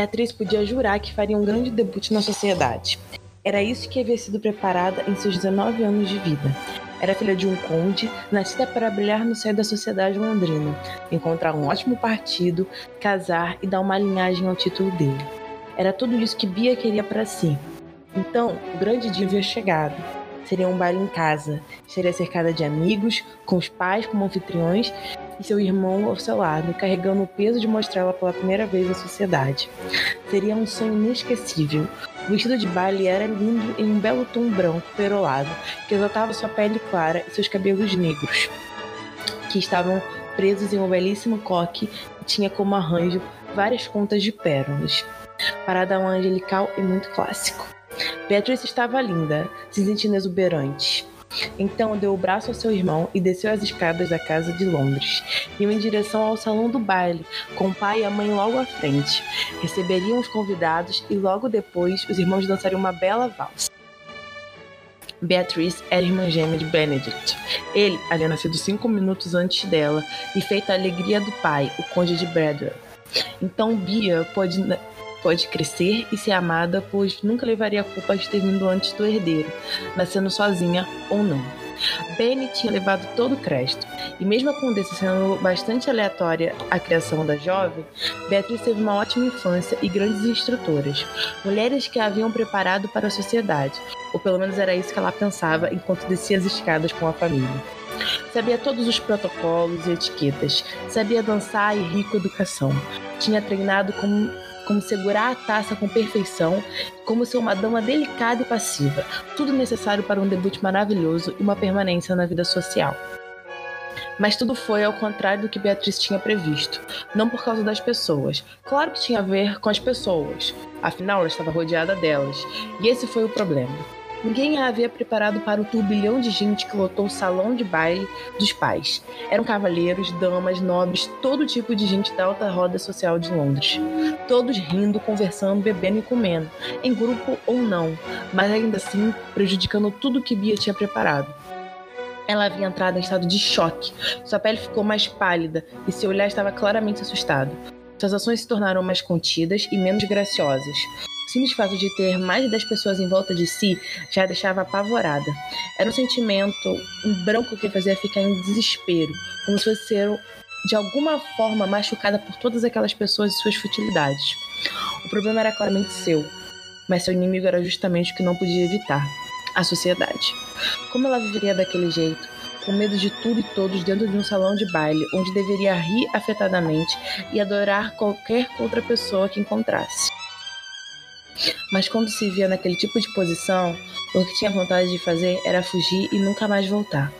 Beatriz podia jurar que faria um grande debut na sociedade. Era isso que havia sido preparada em seus 19 anos de vida. Era filha de um conde, nascida para brilhar no céu da sociedade londrina, encontrar um ótimo partido, casar e dar uma linhagem ao título dele. Era tudo isso que Bia queria para si. Então, o grande dia havia chegado. Seria um baile em casa, seria cercada de amigos, com os pais como anfitriões e seu irmão ao seu lado, carregando o peso de mostrá-la pela primeira vez à sociedade. Seria um sonho inesquecível. O vestido de baile era lindo em um belo tom branco perolado, que exaltava sua pele clara e seus cabelos negros, que estavam presos em um belíssimo coque e tinha como arranjo várias contas de pérolas. Para dar um angelical e muito clássico. Beatriz estava linda, se sentindo exuberante. Então deu o braço ao seu irmão e desceu as escadas da casa de Londres. Iam em direção ao salão do baile, com o pai e a mãe logo à frente. Receberiam os convidados e logo depois os irmãos dançariam uma bela valsa. Beatriz era irmã gêmea de Benedict. Ele havia nascido cinco minutos antes dela e feito a alegria do pai, o conde de Bradwell. Então Bia pôde pode crescer e ser amada, pois nunca levaria a culpa de ter vindo antes do herdeiro, nascendo sozinha ou não. Benny tinha levado todo o crédito, e mesmo a condessa sendo bastante aleatória a criação da jovem, Beatriz teve uma ótima infância e grandes instrutoras, mulheres que a haviam preparado para a sociedade, ou pelo menos era isso que ela pensava enquanto descia as escadas com a família. Sabia todos os protocolos e etiquetas, sabia dançar e rir com educação. Tinha treinado como como segurar a taça com perfeição, como ser uma dama delicada e passiva, tudo necessário para um debut maravilhoso e uma permanência na vida social. Mas tudo foi ao contrário do que Beatriz tinha previsto, não por causa das pessoas. Claro que tinha a ver com as pessoas, afinal ela estava rodeada delas, e esse foi o problema. Ninguém a havia preparado para o turbilhão de gente que lotou o salão de baile dos pais. Eram cavalheiros, damas, nobres, todo tipo de gente da alta roda social de Londres. Todos rindo, conversando, bebendo e comendo, em grupo ou não, mas ainda assim prejudicando tudo que Bia tinha preparado. Ela havia entrado em estado de choque. Sua pele ficou mais pálida e seu olhar estava claramente assustado. Suas ações se tornaram mais contidas e menos graciosas. O simples fato de ter mais de 10 pessoas em volta de si já a deixava apavorada. Era um sentimento, um branco que fazia ficar em desespero, como se fosse ser de alguma forma machucada por todas aquelas pessoas e suas futilidades. O problema era claramente seu, mas seu inimigo era justamente o que não podia evitar a sociedade. Como ela viveria daquele jeito? Com medo de tudo e todos dentro de um salão de baile, onde deveria rir afetadamente e adorar qualquer outra pessoa que encontrasse. Mas quando se via naquele tipo de posição, o que tinha vontade de fazer era fugir e nunca mais voltar.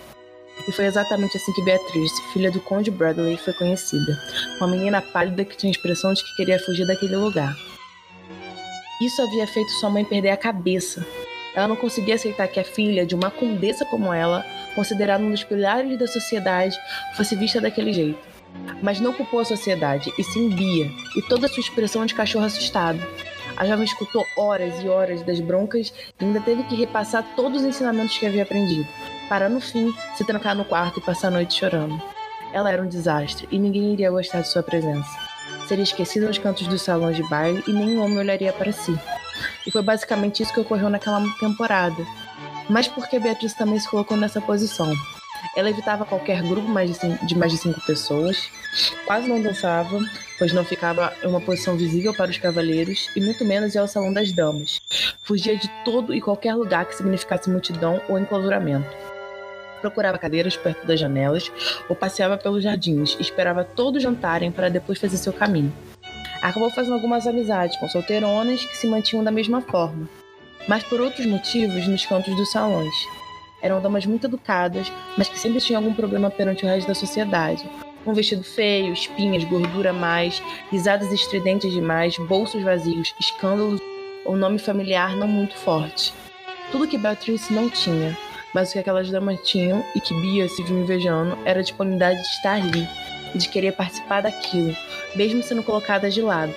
E foi exatamente assim que Beatriz, filha do Conde Bradley, foi conhecida. Uma menina pálida que tinha a expressão de que queria fugir daquele lugar. Isso havia feito sua mãe perder a cabeça. Ela não conseguia aceitar que a filha de uma condessa como ela, considerada um dos pilares da sociedade, fosse vista daquele jeito. Mas não culpou a sociedade, e sim Bia, e toda a sua expressão de cachorro assustado. A jovem escutou horas e horas das broncas e ainda teve que repassar todos os ensinamentos que havia aprendido, para no fim se trancar no quarto e passar a noite chorando. Ela era um desastre e ninguém iria gostar de sua presença. Seria esquecida nos cantos dos salões de baile e nenhum homem olharia para si. E foi basicamente isso que ocorreu naquela temporada. Mas por que Beatriz também se colocou nessa posição? Ela evitava qualquer grupo de mais de cinco pessoas, quase não dançava, pois não ficava em uma posição visível para os cavaleiros e muito menos ia ao salão das damas. Fugia de todo e qualquer lugar que significasse multidão ou enclausuramento. Procurava cadeiras perto das janelas ou passeava pelos jardins e esperava todos jantarem para depois fazer seu caminho. Acabou fazendo algumas amizades com solteironas que se mantinham da mesma forma, mas por outros motivos nos cantos dos salões. Eram damas muito educadas, mas que sempre tinham algum problema perante o resto da sociedade. Um vestido feio, espinhas, gordura a mais, risadas estridentes demais, bolsos vazios, escândalos ou nome familiar não muito forte. Tudo que Beatrice não tinha, mas o que aquelas damas tinham e que Bia se viu invejando era a disponibilidade de estar ali e de querer participar daquilo, mesmo sendo colocada de lado.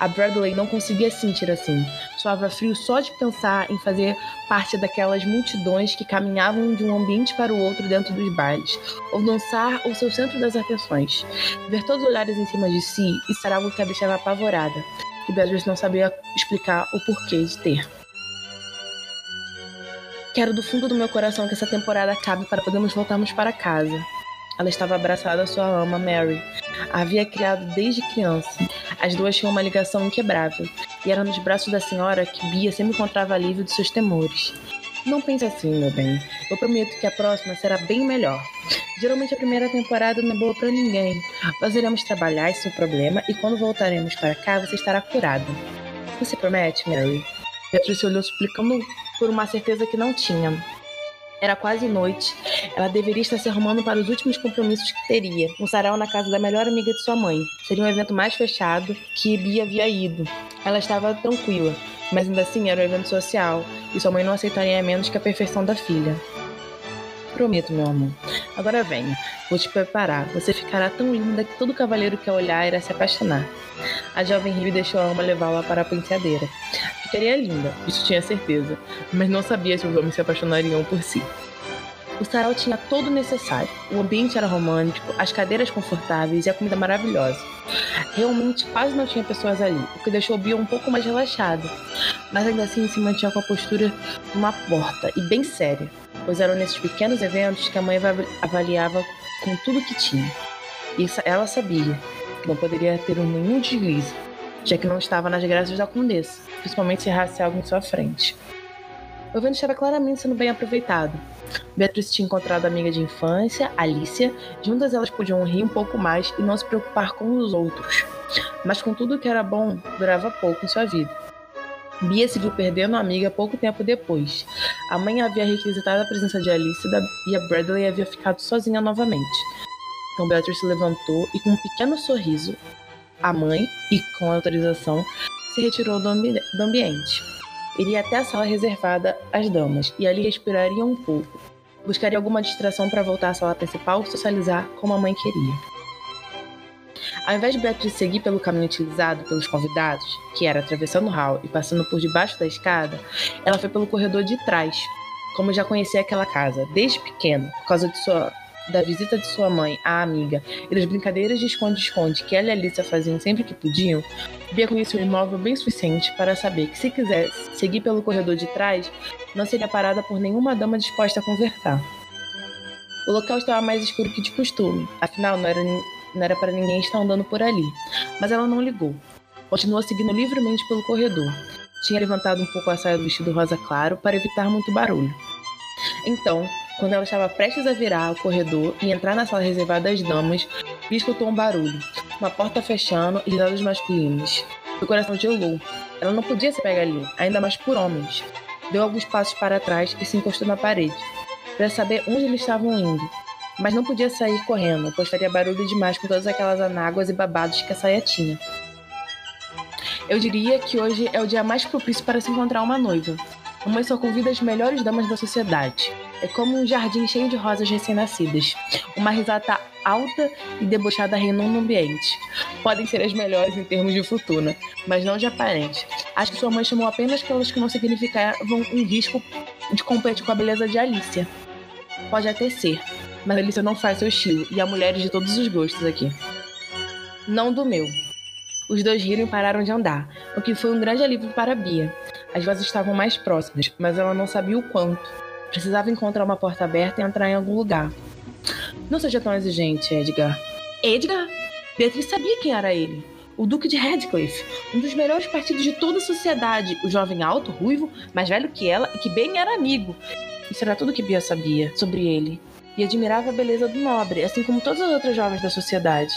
A Bradley não conseguia se sentir assim. Soava frio só de pensar em fazer parte daquelas multidões que caminhavam de um ambiente para o outro dentro dos bailes, ou dançar o centro das atenções. Ver todos os olhares em cima de si, isso era algo que a deixava apavorada, que Beatrice não sabia explicar o porquê de ter. Quero do fundo do meu coração que essa temporada acabe para podermos voltarmos para casa. Ela estava abraçada à sua ama, Mary. A havia criado desde criança. As duas tinham uma ligação inquebrável, e era nos braços da senhora que Bia sempre encontrava alívio de seus temores. Não pense assim, meu bem. Eu prometo que a próxima será bem melhor. Geralmente a primeira temporada não é boa para ninguém. Nós iremos trabalhar esse problema e quando voltaremos para cá você estará curada. Você promete, Mary? Beatrice olhou suplicando por uma certeza que não tinha. Era quase noite. Ela deveria estar se arrumando para os últimos compromissos que teria. Um sarau na casa da melhor amiga de sua mãe. Seria um evento mais fechado que Bia havia ido. Ela estava tranquila, mas ainda assim era um evento social e sua mãe não aceitaria menos que a perfeição da filha. Prometo, meu amor. Agora venha, vou te preparar. Você ficará tão linda que todo cavaleiro que a olhar irá se apaixonar. A jovem riu e deixou a alma levá-la para a penteadeira. Ficaria linda, isso tinha certeza, mas não sabia se os homens se apaixonariam por si. O sarau tinha todo o necessário. O ambiente era romântico, as cadeiras confortáveis e a comida maravilhosa. Realmente quase não tinha pessoas ali, o que deixou Bia um pouco mais relaxado. Mas ainda assim se mantinha com a postura de uma porta e bem séria, pois eram nesses pequenos eventos que a mãe avaliava com tudo que tinha. E ela sabia que não poderia ter nenhum deslize, já que não estava nas graças da condessa, principalmente se errasse algo em sua frente. O evento estava claramente sendo bem aproveitado. Beatriz tinha encontrado a amiga de infância, Alicia. Juntas elas podiam rir um pouco mais e não se preocupar com os outros. Mas com tudo que era bom, durava pouco em sua vida. Bia se viu perdendo a amiga pouco tempo depois. A mãe havia requisitado a presença de Alice e a Bradley havia ficado sozinha novamente. Então Beatriz se levantou e, com um pequeno sorriso, a mãe, e com autorização, se retirou do, ambi do ambiente. Iria até a sala reservada às damas e ali respiraria um pouco. Buscaria alguma distração para voltar à sala principal socializar como a mãe queria. Ao invés de Beatriz seguir pelo caminho utilizado pelos convidados, que era atravessando o hall e passando por debaixo da escada, ela foi pelo corredor de trás. Como já conhecia aquela casa desde pequeno, por causa de sua da visita de sua mãe à amiga e das brincadeiras de esconde-esconde que ela e a Alicia faziam sempre que podiam, Bia conhecia o imóvel bem suficiente para saber que se quisesse seguir pelo corredor de trás, não seria parada por nenhuma dama disposta a conversar. O local estava mais escuro que de costume, afinal não era, não era para ninguém estar andando por ali, mas ela não ligou. Continuou seguindo livremente pelo corredor. Tinha levantado um pouco a saia do vestido rosa claro para evitar muito barulho. Então, quando ela estava prestes a virar o corredor e entrar na sala reservada às damas, escutou um barulho, uma porta fechando e risadas masculinos. Seu coração gelou. Ela não podia se pegar ali, ainda mais por homens. Deu alguns passos para trás e se encostou na parede, para saber onde eles estavam indo. Mas não podia sair correndo, pois faria barulho demais com todas aquelas anáguas e babados que a saia tinha. Eu diria que hoje é o dia mais propício para se encontrar uma noiva. Uma só convida as melhores damas da sociedade. É como um jardim cheio de rosas recém-nascidas. Uma risada alta e debochada reinam no ambiente. Podem ser as melhores em termos de fortuna, mas não de aparente. Acho que sua mãe chamou apenas aquelas que não significavam um risco de competir com a beleza de Alicia. Pode até ser, mas Alicia não faz seu estilo, e há mulheres de todos os gostos aqui. Não do meu. Os dois riram e pararam de andar, o que foi um grande alívio para Bia. As vozes estavam mais próximas, mas ela não sabia o quanto. Precisava encontrar uma porta aberta e entrar em algum lugar. Não seja tão exigente, Edgar. Edgar? Beatriz sabia quem era ele. O Duque de Radcliffe, um dos melhores partidos de toda a sociedade, o jovem alto, ruivo, mais velho que ela e que bem era amigo. Isso era tudo que Bia sabia sobre ele. e admirava a beleza do nobre, assim como todas as outras jovens da sociedade.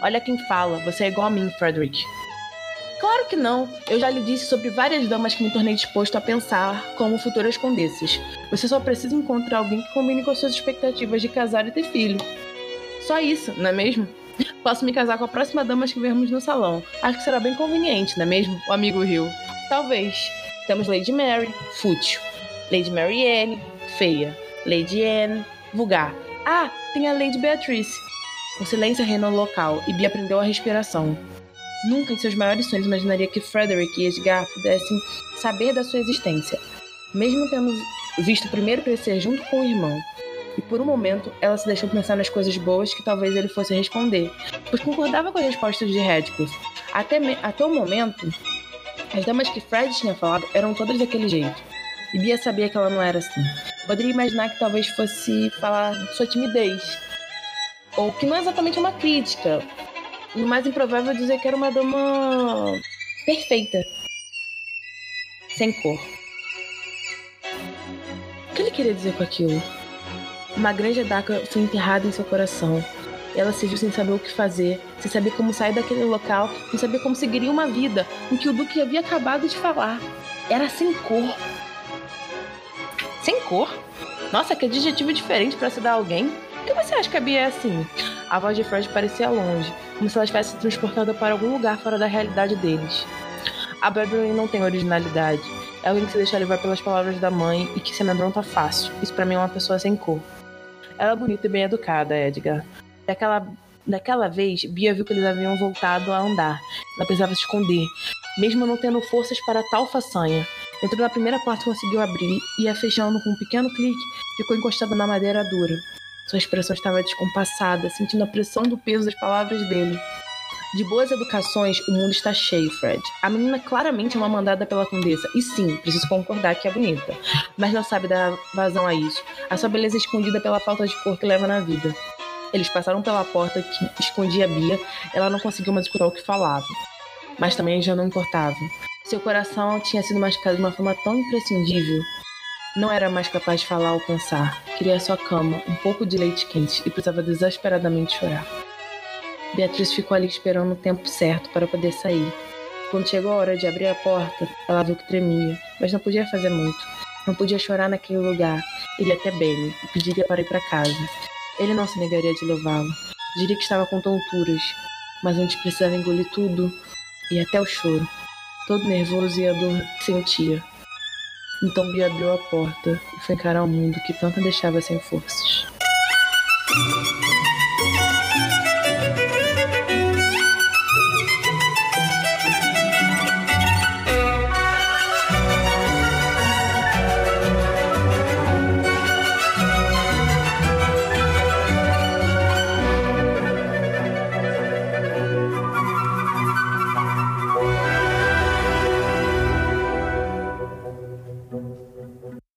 Olha quem fala, você é igual a mim, Frederick. Claro que não. Eu já lhe disse sobre várias damas que me tornei disposto a pensar como futuras condessas. Você só precisa encontrar alguém que combine com as suas expectativas de casar e ter filho. Só isso, não é mesmo? Posso me casar com a próxima dama que vermos no salão. Acho que será bem conveniente, não é mesmo? O amigo riu. Talvez. Temos Lady Mary, fútil. Lady Marianne, feia. Lady Anne, vulgar. Ah, tem a Lady Beatrice. O silêncio reinou no local e Bia aprendeu a respiração. Nunca em seus maiores sonhos imaginaria que Frederick e Edgar pudessem saber da sua existência, mesmo tendo visto o primeiro crescer junto com o irmão. E por um momento, ela se deixou pensar nas coisas boas que talvez ele fosse responder, pois concordava com as respostas de Redcliffe. Até, até o momento, as damas que Fred tinha falado eram todas daquele jeito. E Bia sabia que ela não era assim. Poderia imaginar que talvez fosse falar de sua timidez. Ou que não é exatamente uma crítica, o mais improvável é dizer que era uma dama perfeita. Sem cor. O que ele queria dizer com aquilo? Uma grande adaga foi enterrada em seu coração. Ela se viu sem saber o que fazer, sem saber como sair daquele local, sem saber como seguiria uma vida em que o Duque havia acabado de falar. Era sem cor. Sem cor? Nossa, que adjetivo diferente para se dar a alguém. Por que você acha que a Bia é assim? A voz de Fred parecia longe, como se ela estivesse transportada para algum lugar fora da realidade deles. A Beverly não tem originalidade. É alguém que se deixa levar pelas palavras da mãe e que se amedronta fácil. Isso para mim é uma pessoa sem cor. Ela é bonita e bem educada, Edgar. Daquela, daquela vez, Bia viu que eles haviam voltado a andar. Ela precisava se esconder, mesmo não tendo forças para tal façanha. Entrou na primeira porta conseguiu abrir, e a fechando com um pequeno clique, ficou encostada na madeira dura. Sua expressão estava descompassada, sentindo a pressão do peso das palavras dele. De boas educações, o mundo está cheio, Fred. A menina claramente é uma mandada pela condessa. E sim, preciso concordar que é bonita. Mas não sabe dar vazão a isso. A sua beleza é escondida pela falta de cor que leva na vida. Eles passaram pela porta que escondia a Bia. Ela não conseguiu mais escutar o que falava. Mas também já não importava. Seu coração tinha sido machucado de uma forma tão imprescindível não era mais capaz de falar ou pensar. Queria sua cama, um pouco de leite quente e precisava desesperadamente chorar. Beatriz ficou ali esperando o tempo certo para poder sair. Quando chegou a hora de abrir a porta, ela viu que tremia, mas não podia fazer muito. Não podia chorar naquele lugar. Ele até Benny e pediria para ir para casa. Ele não se negaria de levá-lo. Diria que estava com tonturas, mas antes precisava engolir tudo e até o choro. Todo nervoso e a dor sentia. Então Bia abriu a porta e foi encarar o mundo que tanto deixava sem forças.